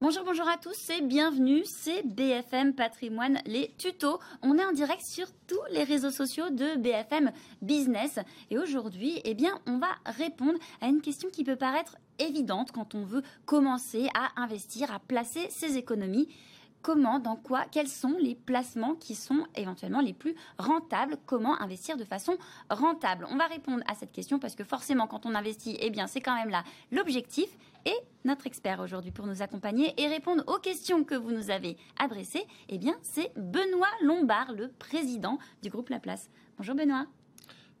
Bonjour, bonjour à tous et bienvenue, c'est BFM Patrimoine, les tutos. On est en direct sur tous les réseaux sociaux de BFM Business. Et aujourd'hui, eh bien, on va répondre à une question qui peut paraître évidente quand on veut commencer à investir, à placer ses économies comment, dans quoi, quels sont les placements qui sont éventuellement les plus rentables, comment investir de façon rentable. On va répondre à cette question parce que forcément quand on investit, eh bien c'est quand même là l'objectif et notre expert aujourd'hui pour nous accompagner et répondre aux questions que vous nous avez adressées, eh bien c'est Benoît Lombard, le président du groupe La Place. Bonjour Benoît.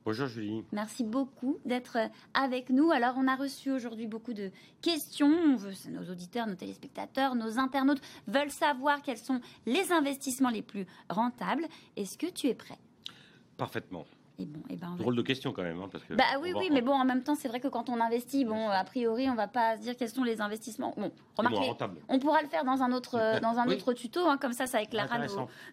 Bonjour Julie. Merci beaucoup d'être avec nous. Alors, on a reçu aujourd'hui beaucoup de questions. On veut, nos auditeurs, nos téléspectateurs, nos internautes veulent savoir quels sont les investissements les plus rentables. Est-ce que tu es prêt? Parfaitement. Et bon, et ben Drôle de question quand même. Hein, parce que bah oui, oui, mais bon, en même temps, c'est vrai que quand on investit, bon, a priori, on va pas se dire quels sont les investissements. Bon, remarquez, on pourra le faire dans un autre, dans un autre tuto, hein, comme ça, ça éclairera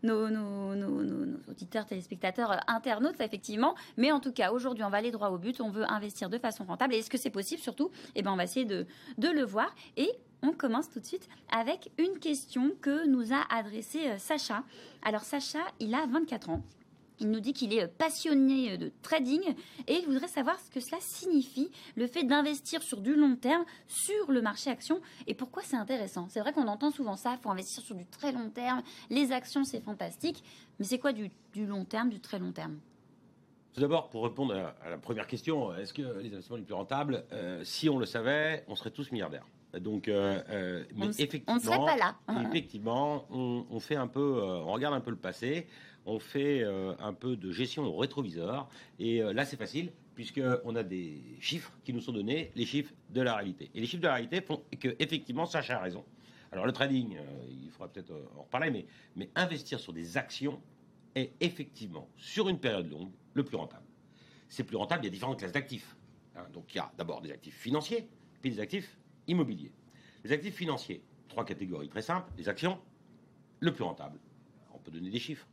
nos, nos, nos, nos, auditeurs, téléspectateurs, euh, internautes, effectivement. Mais en tout cas, aujourd'hui, on va aller droit au but. On veut investir de façon rentable. Et est-ce que c'est possible, surtout? Eh ben, on va essayer de, de le voir. Et on commence tout de suite avec une question que nous a adressée euh, Sacha. Alors Sacha, il a 24 ans. Il nous dit qu'il est passionné de trading et il voudrait savoir ce que cela signifie, le fait d'investir sur du long terme sur le marché action et pourquoi c'est intéressant. C'est vrai qu'on entend souvent ça, il faut investir sur du très long terme, les actions c'est fantastique, mais c'est quoi du, long terme, du très long terme? Tout d'abord, pour répondre à la première question, est-ce que les investissements les plus rentables, euh, si on le savait, on serait tous milliardaires? Donc, euh, euh, mais on, effectivement, serait pas là. Effectivement, on, on, fait un peu, on regarde un peu le passé on fait euh, un peu de gestion au rétroviseur. Et euh, là, c'est facile, puisqu'on a des chiffres qui nous sont donnés, les chiffres de la réalité. Et les chiffres de la réalité font que, effectivement, Sacha a raison. Alors, le trading, euh, il faudra peut-être en reparler, mais, mais investir sur des actions est effectivement, sur une période longue, le plus rentable. C'est plus rentable, il y a différentes classes d'actifs. Hein. donc, il y a d'abord des actifs financiers, puis des actifs immobiliers. Les actifs financiers, trois catégories très simples. Les actions, le plus rentable. On peut donner des chiffres.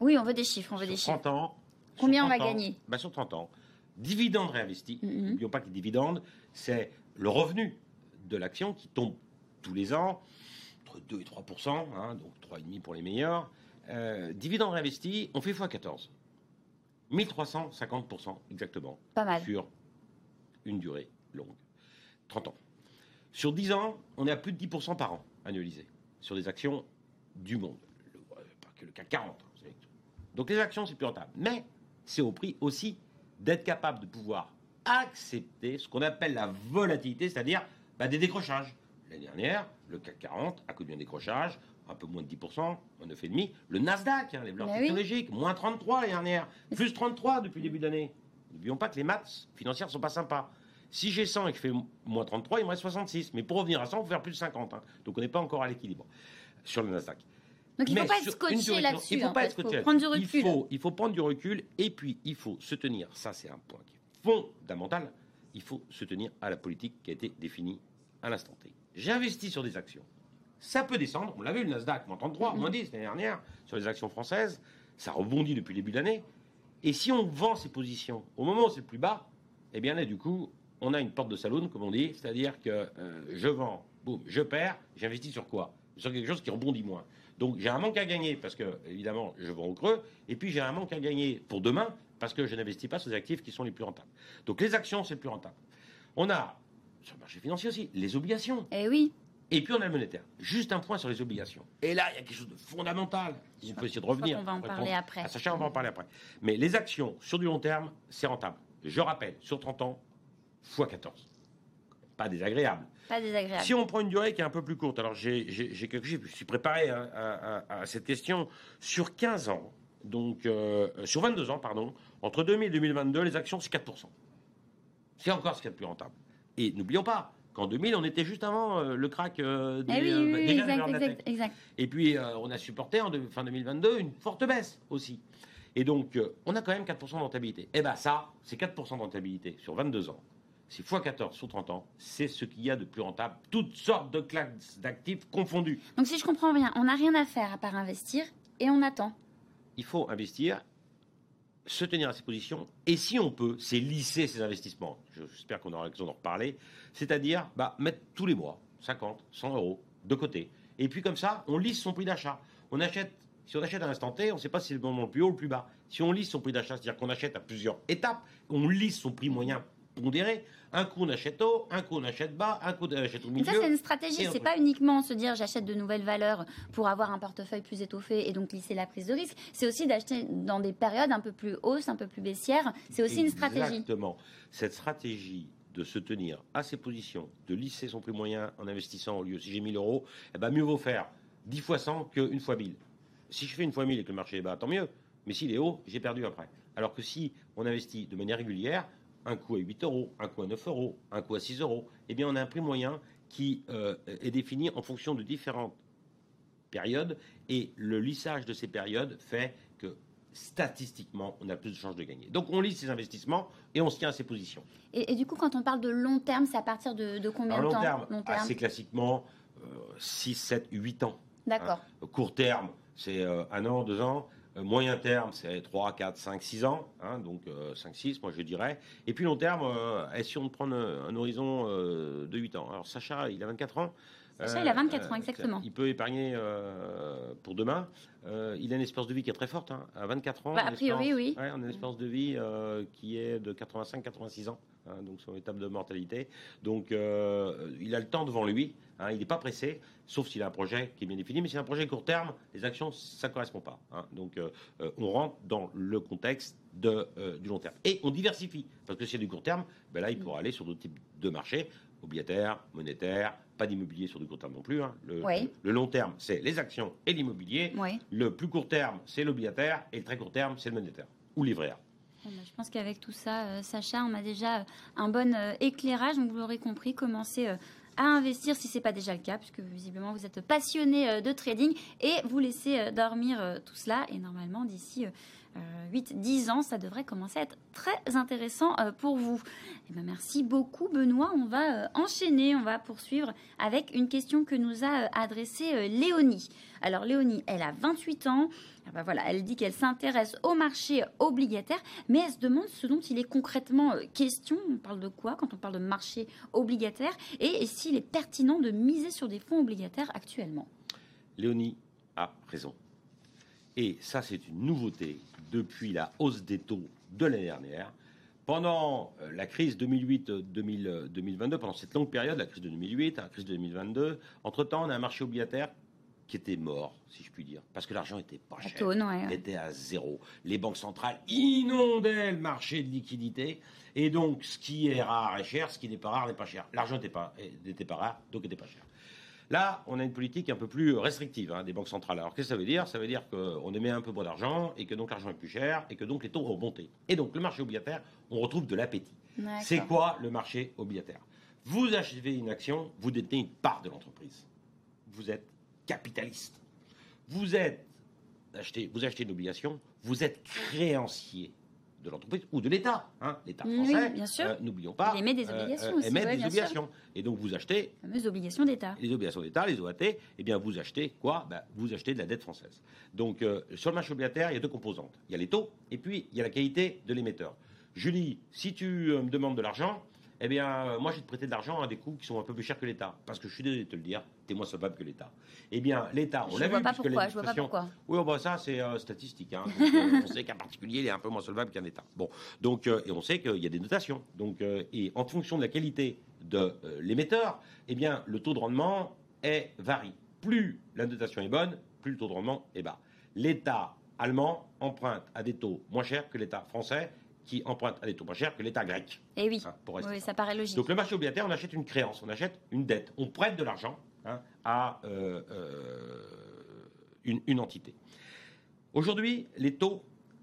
Oui, on veut des chiffres, on veut des 30 Ans, Combien on va gagner bah, Sur 30 ans. Dividendes réinvestis. Mm-hmm. N'oublions pas que les dividendes, c'est le revenu de l'action qui tombe tous les ans, entre 2 et 3% hein, donc 3,5% pour les meilleurs. Euh, dividendes réinvestis, on fait x14. 1350% exactement. Pas mal. Sur une durée longue. 30 ans. Sur 10 ans, on est à plus de 10% par an annualisé sur des actions du monde. Le, pas que le CAC 40. Donc les actions, c'est plus rentable. Mais c'est au prix aussi d'être capable de pouvoir accepter ce qu'on appelle la volatilité, c'est-à-dire bah, des décrochages. L'année dernière, le CAC 40 a connu un décrochage, un peu moins de 10%, un 9,5%. Le Nasdaq, hein, les valeurs technologiques, moins 33 l'année dernière, plus 33 depuis le début d'année. N'oublions pas que les maths financières ne sont pas sympas. Si j'ai 100 et que je fais moins 33, il me reste 66. Mais pour revenir à 100, il faut faire plus de 50. Hein. Donc on n'est pas encore à l'équilibre sur le Nasdaq. Donc il ne faut pas être scotché là-dessus. Il faut pas être scotché. Prendre du recul. Il faut, il faut prendre du recul et puis il faut se tenir. Ça, c'est un point qui est fondamental. Il faut se tenir à la politique qui a été définie à l'instant T. J'ai investi sur des actions. Ça peut descendre. On l'a vu, le Nasdaq, moins 33, moins 10 l'année dernière, sur les actions françaises. Ça rebondit depuis le début de l'année. Et si on vend ces positions au moment où c'est le plus bas, eh bien là, du coup, on a une porte de saloon, comme on dit. C'est-à-dire que euh, je vends, boum, je perds. J'investis sur quoi? Sur quelque chose qui rebondit moins. Donc j'ai un manque à gagner parce que, évidemment, je vends au creux. Et puis j'ai un manque à gagner pour demain parce que je n'investis pas sur les actifs qui sont les plus rentables. Donc les actions, c'est le plus rentable. On a, sur le marché financier aussi, les obligations. Eh oui. Et puis on a le monétaire. Juste un point sur les obligations. Et là, il y a quelque chose de fondamental. On peut essayer de revenir. On va en parler après. À Sacha, on va en parler après. Mais les actions sur du long terme, c'est rentable. Je rappelle, sur 30 ans, x 14. Pas désagréable. Pas désagréable. Si on prend une durée qui est un peu plus courte, alors j'ai quelque chose, je suis préparé à, cette question, sur 15 ans, donc euh, sur 22 ans, pardon, entre 2000 et 2022, les actions, c'est 4%. C'est encore ce qui est le plus rentable. Et n'oublions pas qu'en 2000, on était juste avant euh, le crack euh, des, eh oui, exact, exact, Et puis, on a supporté en fin 2022 une forte baisse aussi. Et donc, on a quand même 4% de rentabilité. Eh bien ça, c'est 4% de rentabilité sur 22 ans c'est x14 sur 30 ans, c'est ce qu'il y a de plus rentable, toutes sortes de classes d'actifs confondus. Donc si je comprends bien, on n'a rien à faire à part investir et on attend. Il faut investir, se tenir à ses positions, et si on peut, c'est lisser ses investissements. J'espère qu'on aura l'occasion d'en reparler. C'est-à-dire bah, mettre tous les mois 50, 100 euros de côté. Et puis comme ça, on lisse son prix d'achat. On achète, si on achète à l'instant T, on ne sait pas si c'est le moment le plus haut ou le plus bas. Si on lisse son prix d'achat, c'est-à-dire qu'on achète à plusieurs étapes, on lisse son prix moyen pondéré. Un coup on achète haut, un coup on achète bas, un coup on achète au milieu. ça c'est une stratégie, c'est pas uniquement se dire j'achète de nouvelles valeurs pour avoir un portefeuille plus étoffé et donc lisser la prise de risque. C'est aussi d'acheter dans des périodes un peu plus hausses, un peu plus baissières. C'est aussi une stratégie. Exactement. Cette stratégie de se tenir à ses positions, de lisser son prix moyen en investissant au lieu si j'ai 1000 euros, eh ben mieux vaut faire 10 fois 100 qu'une fois 1000. Si je fais une fois 1000 et que le marché est bas, tant mieux. Mais s'il est haut, j'ai perdu après. Alors que si on investit de manière régulière, un coup à 8 euros, un coup à 9 euros, un coup à 6 euros, eh bien on a un prix moyen qui euh, est défini en fonction de différentes périodes et le lissage de ces périodes fait que statistiquement, on a plus de chances de gagner. Donc on lisse ses investissements et on se tient à ses positions. Et, du coup, quand on parle de long terme, c'est à partir de, combien de temps terme, long terme Assez classiquement, 6, 7, 8 ans. D'accord. Hein. Court terme, c'est euh, un an, deux ans. Euh, moyen terme, c'est 3, 4, 5, 6 ans, hein, donc 5, euh, 6, moi je dirais. Et puis long terme, essayons de prendre un, horizon de 8 ans. Alors Sacha, il a 24 ans. Sacha, il a 24 ans, exactement. Il peut épargner pour demain. il a une espérance de vie qui est très forte, hein, à 24 ans. Bah, a priori, oui. Ouais, on a une espérance de vie qui est de 85-86 ans, hein, donc son étape de mortalité. Donc il a le temps devant lui, il n'est pas pressé sauf s'il a un projet qui est bien défini. Mais si c'est un projet court terme, les actions, ça ne correspond pas. Hein. Donc, euh, euh, on rentre dans le contexte de, euh, du long terme. Et on diversifie, parce que si c'est du court terme, ben là, il pourra aller sur d'autres types de marchés, obligataires, monétaires, pas d'immobilier sur du court terme non plus. Hein. Le, long terme, c'est les actions et l'immobilier. Le plus court terme, c'est l'obligataire, et le très court terme, c'est le monétaire ou livraire. Bah, je pense qu'avec tout ça, Sacha, on a déjà un bon éclairage. Donc, vous l'aurez compris, commencer à investir si ce n'est pas déjà le cas, puisque visiblement vous êtes passionné euh, de trading et vous laissez euh, dormir euh, tout cela. Et normalement, d'ici 8-10 ans, ça devrait commencer à être très intéressant pour vous. Eh ben, merci beaucoup, Benoît. On va enchaîner, on va poursuivre avec une question que nous a adressée Léonie. Alors, Léonie, elle a 28 ans. Ah bah voilà, elle dit qu'elle s'intéresse au marché obligataire, mais elle se demande ce dont il est concrètement euh, question. On parle de quoi quand on parle de marché obligataire et, s'il est pertinent de miser sur des fonds obligataires actuellement? Léonie a raison. Et ça, c'est une nouveauté depuis la hausse des taux de l'année dernière. Pendant euh, la crise 2008-2022, pendant cette longue période, la crise de 2008, la crise de 2022, entre-temps, on a un marché obligataire qui était mort, si je puis dire, parce que l'argent était pas cher, il était à zéro. Les banques centrales inondaient le marché de liquidité, et donc ce qui est rare est cher, ce qui n'est pas rare n'est pas cher. L'argent n'était pas, n'était pas rare, donc n'était pas cher. Là, on a une politique un peu plus restrictive hein, des banques centrales. Alors, qu'est-ce que ça veut dire? Ça veut dire qu'on émet un peu moins d'argent et que donc l'argent est plus cher et que donc les taux ont monté. Et donc, le marché obligataire, on retrouve de l'appétit. C'est quoi le marché obligataire? Vous achetez une action, vous détenez une part de l'entreprise. Vous êtes capitaliste. Vous êtes acheté, vous achetez une obligation, vous êtes créancier de l'entreprise ou de l'État. Hein. L'État français, bien sûr. Euh, n'oublions pas, il émet des obligations euh, aussi. Émet des obligations. Et donc vous achetez. Les fameuses obligations d'État. Les obligations d'État, les OAT, eh bien vous achetez quoi? Ben, Vous achetez de la dette française. Donc euh, sur le marché obligataire, il y a deux composantes. Il y a les taux et puis il y a la qualité de l'émetteur. Julie, si tu me demandes de l'argent, eh bien, euh, moi, j'ai prêté de l'argent à des coûts qui sont un peu plus chers que l'État. Parce que je suis désolé de te le dire, tu es moins solvable que l'État. Eh bien, l'État, on l'a vu. Pas pourquoi, je vois pas pourquoi. Oui, bah, ça, c'est euh, statistique. Hein. Euh, on sait qu'un particulier, il est un peu moins solvable qu'un État. Bon, donc, et on sait qu'il y a des notations. Donc, et en fonction de la qualité de l'émetteur, eh bien, le taux de rendement est varie. Plus la notation est bonne, plus le taux de rendement est bas. L'État allemand emprunte à des taux moins chers que l'État français qui emprunte à des taux moins chers que l'État grec. Et eh oui, hein, oui ça paraît logique. Donc le marché obligataire, on achète une créance, on achète une dette, on prête de l'argent hein, à euh, euh, une, une entité. Aujourd'hui, les taux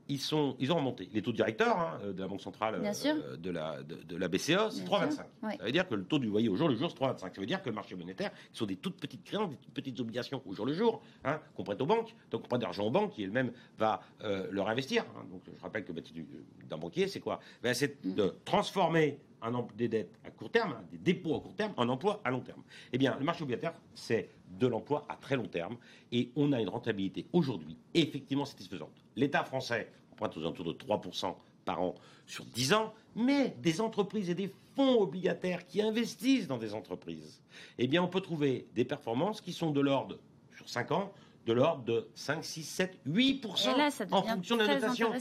ils, sont, ils ont remonté. Les taux directeurs hein, de la Banque centrale euh, de, la, de, la BCE, c'est 3,25. Ça veut dire que le taux du loyer au jour le jour, c'est 3,25. Ça veut dire que le marché monétaire, ce sont des toutes petites créances, des toutes petites obligations au jour le jour, hein, qu'on prête aux banques. Donc on prête de l'argent aux banques qui elles-mêmes va euh, leur investir. Hein. Donc je rappelle que le métier d'un banquier, c'est quoi? Ben, C'est mm. de transformer un, des dettes à court terme, des dépôts à court terme, en emploi à long terme. Eh bien, le marché obligataire, c'est de l'emploi à très long terme. Et on a une rentabilité aujourd'hui effectivement satisfaisante. L'État français emprunte aux alentours de 3% par an sur 10 ans, mais des entreprises et des fonds obligataires qui investissent dans des entreprises, eh bien, on peut trouver des performances qui sont de l'ordre, sur 5 ans, de l'ordre de 5, 6, 7, 8% en fonction de la notation.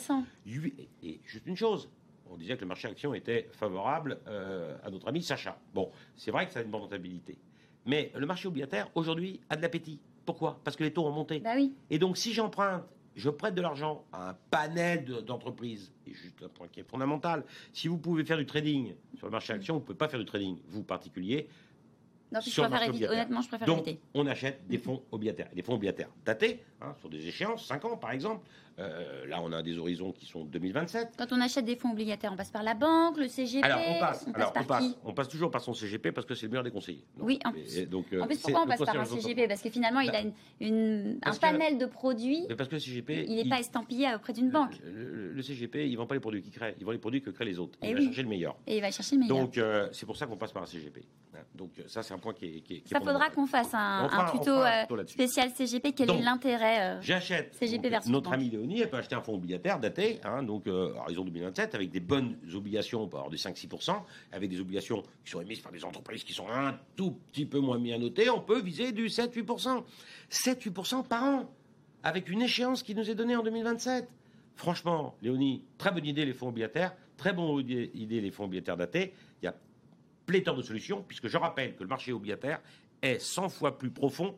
Et, juste une chose, on disait que le marché action était favorable euh, à notre ami Sacha. Bon, c'est vrai que ça a une bonne rentabilité. Mais le marché obligataire, aujourd'hui, a de l'appétit. Pourquoi? Parce que les taux ont monté. Bah oui. Et donc, si j'emprunte, je prête de l'argent à un panel d'entreprises, et juste un point qui est fondamental, si vous pouvez faire du trading sur le marché action, vous ne pouvez pas faire du trading, vous particulier, non, je préfère éviter. Honnêtement, je préfère Donc, On achète des fonds obligataires. Des fonds obligataires datés, hein, sur des échéances, 5 ans par exemple. Euh, là, on a des horizons qui sont 2027. Quand on achète des fonds obligataires, on passe par la banque, le CGP Alors, on passe, on passe, par qui on passe toujours par son CGP parce que c'est le meilleur des conseillers. oui, en plus. donc, euh, en plus pourquoi on passe par un CGP Parce que finalement, il a une, un panel de produits. Mais parce que le CGP. Il n'est pas estampillé auprès d'une banque. Le, CGP, il ne vend pas les produits qu'il crée, il vend les produits que créent les autres. Et il va chercher le meilleur. Et il va chercher le meilleur. Donc, euh, c'est pour ça qu'on passe par un CGP. Donc, ça, c'est un point qui est. Qui ça faudra qu'on fasse un, tuto, spécial CGP. Quel est l'intérêt J'achète. CGP versus Notre ami Léonie, elle peut acheter un fonds obligataire daté, hein, donc euh, horizon 2027, avec des bonnes obligations, avoir des 5-6%, avec des obligations qui sont émises par des entreprises qui sont un tout petit peu moins bien notées, on peut viser du 7-8%. 7-8% par an, avec une échéance qui nous est donnée en 2027. Franchement, Léonie, très bonne idée les fonds obligataires, très bonne idée les fonds obligataires datés. Il y a pléthore de solutions, puisque je rappelle que le marché obligataire est 100 fois plus profond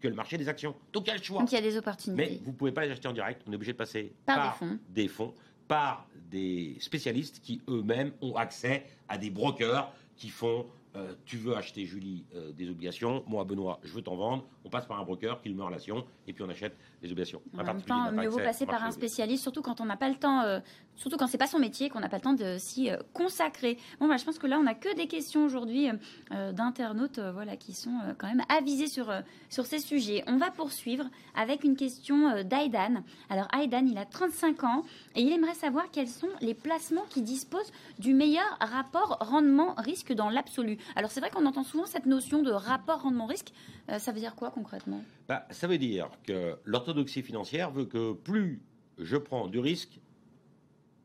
que le marché des actions. Donc il y a le choix. Donc il y a des opportunités. Mais vous ne pouvez pas les acheter en direct. On est obligé de passer par, des, fonds. par des spécialistes qui eux-mêmes ont accès à des brokers qui font euh, tu veux acheter, Julie, euh, des obligations, moi, Benoît, je veux t'en vendre, on passe par un broker qui le met en relation, et puis on achète des obligations. En même temps, mieux vaut passer par un spécialiste, surtout quand on n'a pas le temps, euh, surtout quand c'est pas son métier, qu'on n'a pas le temps de s'y consacrer. Bon, bah, je pense que là, on n'a que des questions aujourd'hui d'internautes voilà, qui sont quand même avisés sur, sur ces sujets. On va poursuivre avec une question d'Aïdan. Alors, Aïdan, il a 35 ans, et il aimerait savoir quels sont les placements qui disposent du meilleur rapport rendement-risque dans l'absolu. Alors c'est vrai qu'on entend souvent cette notion de rapport rendement-risque. Euh, ça veut dire quoi concrètement? Bah, Ça veut dire que l'orthodoxie financière veut que plus je prends du risque,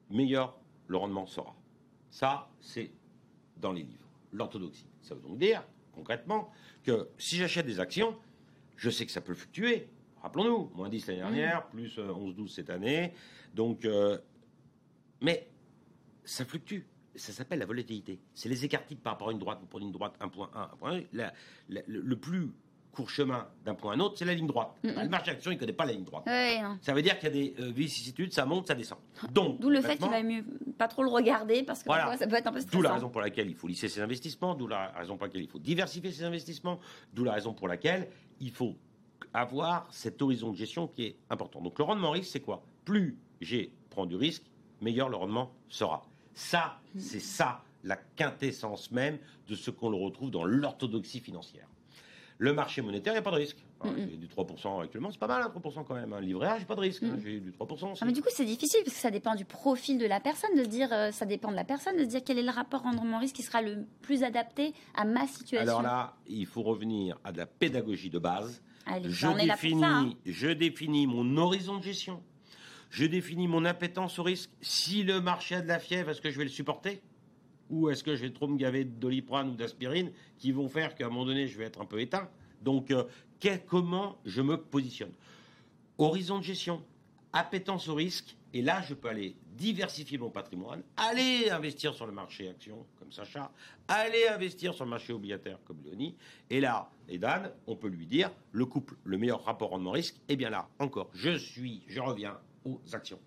meilleur le rendement sera. Ça, c'est dans les livres. L'orthodoxie. Ça veut donc dire, concrètement, que si j'achète des actions, je sais que ça peut fluctuer. Rappelons-nous, moins 10 l'année dernière, plus 11-12 euh, cette année. Donc, euh, mais ça fluctue ça s'appelle la volatilité. C'est les écarts types par rapport à une droite. Vous prenez une droite, un point 1, un point 1. le plus court chemin d'un point à un autre, c'est la ligne droite. Le marché action, il ne connaît pas la ligne droite. ça veut dire qu'il y a des euh, vicissitudes, ça monte, ça descend. Donc, d'où le fait qu'il va mieux pas trop le regarder parce que ça peut être un peu stressant. D'où la raison pour laquelle il faut lisser ses investissements, d'où la raison pour laquelle il faut diversifier ses investissements, d'où la raison pour laquelle il faut avoir cet horizon de gestion qui est important. Donc le rendement risque, c'est quoi? Plus j'ai prends du risque, meilleur le rendement sera. Ça, c'est ça la quintessence même de ce qu'on le retrouve dans l'orthodoxie financière. Le marché monétaire, il n'y a pas de risque. J'ai du 3% actuellement, c'est pas mal, 3% hein, quand même. Un livret A, j'ai pas de risque. Hein, j'ai du 3%. Ah, mais du coup, c'est difficile parce que ça dépend du profil de la personne, de dire, euh, ça dépend de la personne, de dire quel est le rapport rendement-risque qui sera le plus adapté à ma situation. Alors là, il faut revenir à de la pédagogie de base. je, définis, hein. je définis mon horizon de gestion je définis mon appétence au risque. Si le marché a de la fièvre, est-ce que je vais le supporter? Ou est-ce que je vais trop me gaver de doliprane ou d'aspirine qui vont faire qu'à un moment donné, je vais être un peu éteint? Donc, euh, comment je me positionne? Horizon de gestion, appétence au risque, et là, je peux aller diversifier mon patrimoine, aller investir sur le marché action, comme Sacha, aller investir sur le marché obligataire, comme Léonie. Et là, et Dan, on peut lui dire, le couple, le meilleur rapport rendement-risque, eh bien là, encore, je suis, je reviens aux actions.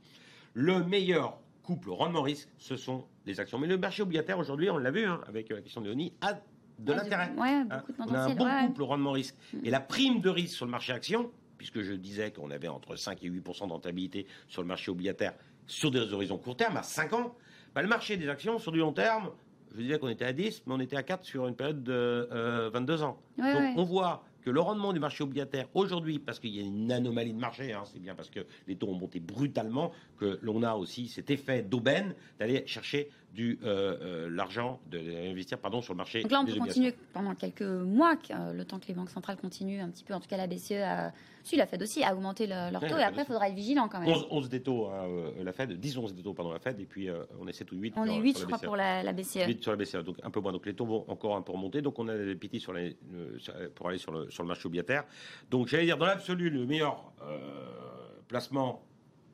Le meilleur couple rendement-risque, ce sont les actions. Mais le marché obligataire, aujourd'hui, on l'a vu hein, avec euh, la question de Léonie, a de l'intérêt. Hein, on a un bon couple rendement-risque. Mm. Et la prime de risque sur le marché action, puisque je disais qu'on avait entre 5 et 8% de rentabilité sur le marché obligataire sur des horizons court terme, à 5 ans, bah, le marché des actions sur du long terme, je disais qu'on était à 10, mais on était à 4 sur une période de 22 euh, ans. Donc on voit que le rendement du marché obligataire aujourd'hui, parce qu'il y a une anomalie de marché, hein, c'est bien parce que les taux ont monté brutalement, que l'on a aussi cet effet d'aubaine d'aller chercher du euh, euh, l'argent, d'investir pardon sur le marché. Donc là, on peut continuer pendant quelques mois, euh, le temps que les banques centrales continuent un petit peu, en tout cas la BCE, a, si la Fed aussi, à augmenter leur taux. et après, il faudra être vigilant quand même. 11, 11 des taux hein, la Fed, 10 11 des taux pendant la Fed, et puis on est 7 ou 8. On est 8, je crois, pour la, BCE. 8 sur la BCE, donc un peu moins. Donc les taux vont encore un peu remonter. Donc on a des petits sur les, pour aller sur le, sur le marché obligataire. Donc j'allais dire, dans l'absolu, le meilleur placement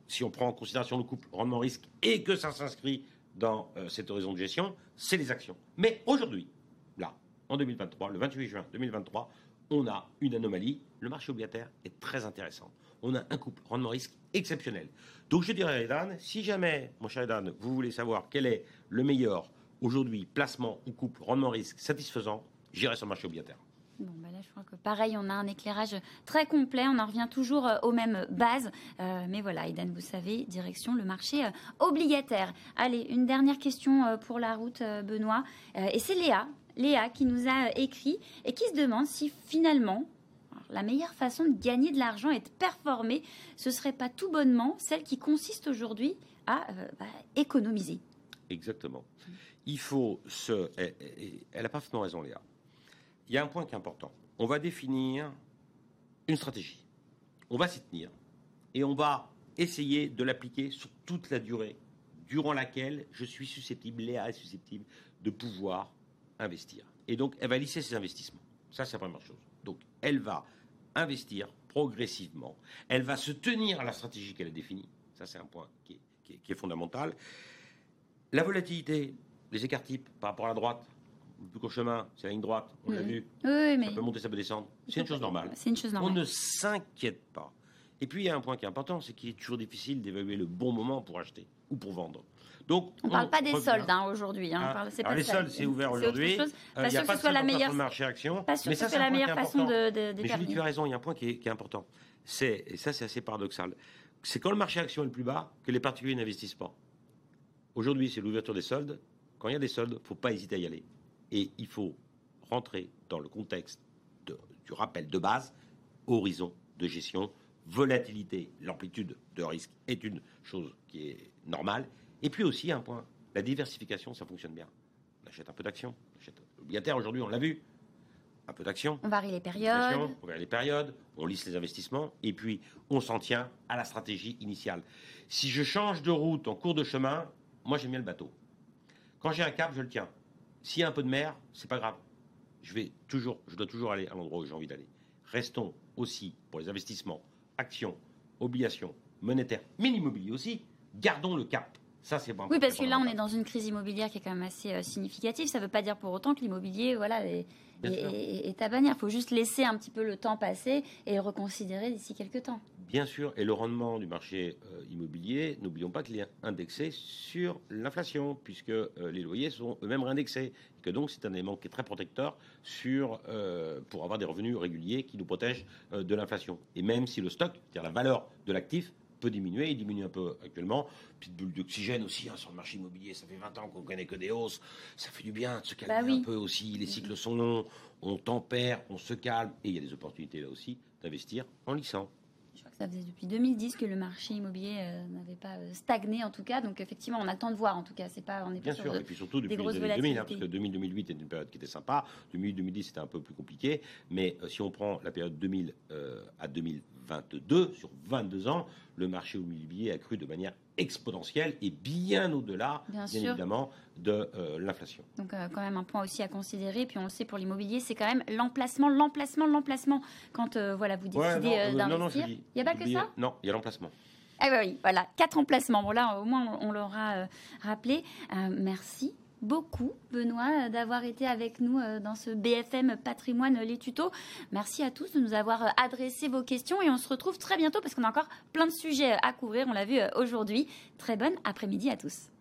si on prend en considération le couple rendement-risque et que ça s'inscrit dans euh, cet horizon de gestion, c'est les actions. Mais aujourd'hui, là, en 2023, le 28 juin 2023, on a une anomalie. Le marché obligataire est très intéressant. On a un couple rendement-risque exceptionnel. Donc je dirais, Edan, si jamais, mon cher Edan, vous voulez savoir quel est le meilleur aujourd'hui placement ou couple rendement-risque satisfaisant, j'irai sur le marché obligataire. Bon, bah là, je crois que pareil, on a un éclairage très complet. On en revient toujours euh, aux mêmes bases. Euh, mais voilà, Idan, vous savez, direction le marché euh, obligataire. Allez, une dernière question pour la route, Benoît. et c'est Léa, Léa qui nous a écrit et qui se demande si finalement, la meilleure façon de gagner de l'argent et de performer, ce serait pas tout bonnement celle qui consiste aujourd'hui à bah, économiser. Exactement. Il faut se. Elle a parfaitement raison, Léa il y a un point qui est important. On va définir une stratégie. On va s'y tenir et on va essayer de l'appliquer sur toute la durée durant laquelle je suis susceptible, Léa est susceptible de pouvoir investir. Et donc, elle va lisser ses investissements. Ça, c'est la première chose. Donc, elle va investir progressivement. Elle va se tenir à la stratégie qu'elle a définie. Ça, c'est un point qui est, qui est fondamental. La volatilité, les écarts types par rapport à la droite, le plus court chemin, c'est la ligne droite, on l'a vu. Oui, mais... Ça peut monter, ça peut descendre. C'est une chose normale. C'est une chose normale. On ne s'inquiète pas. Et puis il y a un point qui est important, c'est qu'il est toujours difficile d'évaluer le bon moment pour acheter ou pour vendre. Donc, on ne parle pas des soldes hein, aujourd'hui. Hein. Ah, les soldes, c'est ouvert aujourd'hui. Euh, il n'y a pas de soit la meilleure marché action. Pas sûr mais la meilleure façon de, de, Mais Julie, tu as raison. Il y a un point qui est, qui est important. C'est et ça, c'est assez paradoxal. C'est quand le marché action est le plus bas que les particuliers n'investissent pas. Aujourd'hui, c'est l'ouverture des soldes. Quand il y a des soldes, il ne faut pas hésiter à y aller. Et il faut rentrer dans le contexte du rappel de base, horizon de gestion, volatilité, l'amplitude de risque est une chose qui est normale. Et puis aussi un point, la diversification, ça fonctionne bien. On achète un peu d'actions, on achète l'obligataire aujourd'hui, on l'a vu, un peu d'actions. On varie les périodes. On varie les périodes, on lisse les investissements et puis on s'en tient à la stratégie initiale. Si je change de route en cours de chemin, moi j'aime bien le bateau. Quand j'ai un cap, je le tiens. S'il y a un peu de mer, c'est pas grave. Je vais toujours, je dois toujours aller à l'endroit où j'ai envie d'aller. Restons aussi pour les investissements, actions, obligations, monétaires, mais l'immobilier aussi. Gardons le cap. Ça, c'est bon. Oui, parce que là, on est dans une crise immobilière qui est quand même assez euh, significative. Ça ne veut pas dire pour autant que l'immobilier, voilà, est, est, à bannir. Il faut juste laisser un petit peu le temps passer et le reconsidérer d'ici quelques temps. Bien sûr, et le rendement du marché euh, immobilier, n'oublions pas qu'il est indexé sur l'inflation, puisque euh, les loyers sont eux-mêmes réindexés. Et que donc, c'est un élément qui est très protecteur sur, euh, pour avoir des revenus réguliers qui nous protègent de l'inflation. Et même si le stock, c'est-à-dire la valeur de l'actif, peut diminuer, il diminue un peu actuellement. Petite bulle d'oxygène aussi hein, sur le marché immobilier, ça fait 20 ans qu'on connaît que des hausses, ça fait du bien de se calmer bah un peu aussi, les cycles sont longs, on tempère, on se calme, et il y a des opportunités là aussi d'investir en lissant. Je crois que ça faisait depuis 2010 que le marché immobilier euh, n'avait pas euh, stagné en tout cas. Donc effectivement, on a le temps de voir en tout cas. C'est pas, on est Bien sûr, et puis surtout depuis 2000, hein, parce que 2000-2008 était une période qui était sympa. 2000-2010 c'était un peu plus compliqué. Mais euh, si on prend la période 2000 à 2022, sur 22 ans, le marché immobilier a cru de manière exponentielle et bien au-delà, bien, évidemment, de euh, l'inflation. Donc, euh, quand même, un point aussi à considérer. Puis, on le sait, pour l'immobilier, c'est quand même l'emplacement, l'emplacement, l'emplacement. Quand euh, voilà, vous décidez d'investir. Il n'y a pas que ça? Non, il y a l'emplacement. Ah oui, voilà, quatre emplacements. Bon, là, au moins, on, on l'aura rappelé. merci beaucoup, Benoît, d'avoir été avec nous euh, dans ce BFM Patrimoine Les Tutos. Merci à tous de nous avoir euh, adressé vos questions et on se retrouve très bientôt parce qu'on a encore plein de sujets à couvrir, on l'a vu euh, aujourd'hui. Très bonne après-midi à tous.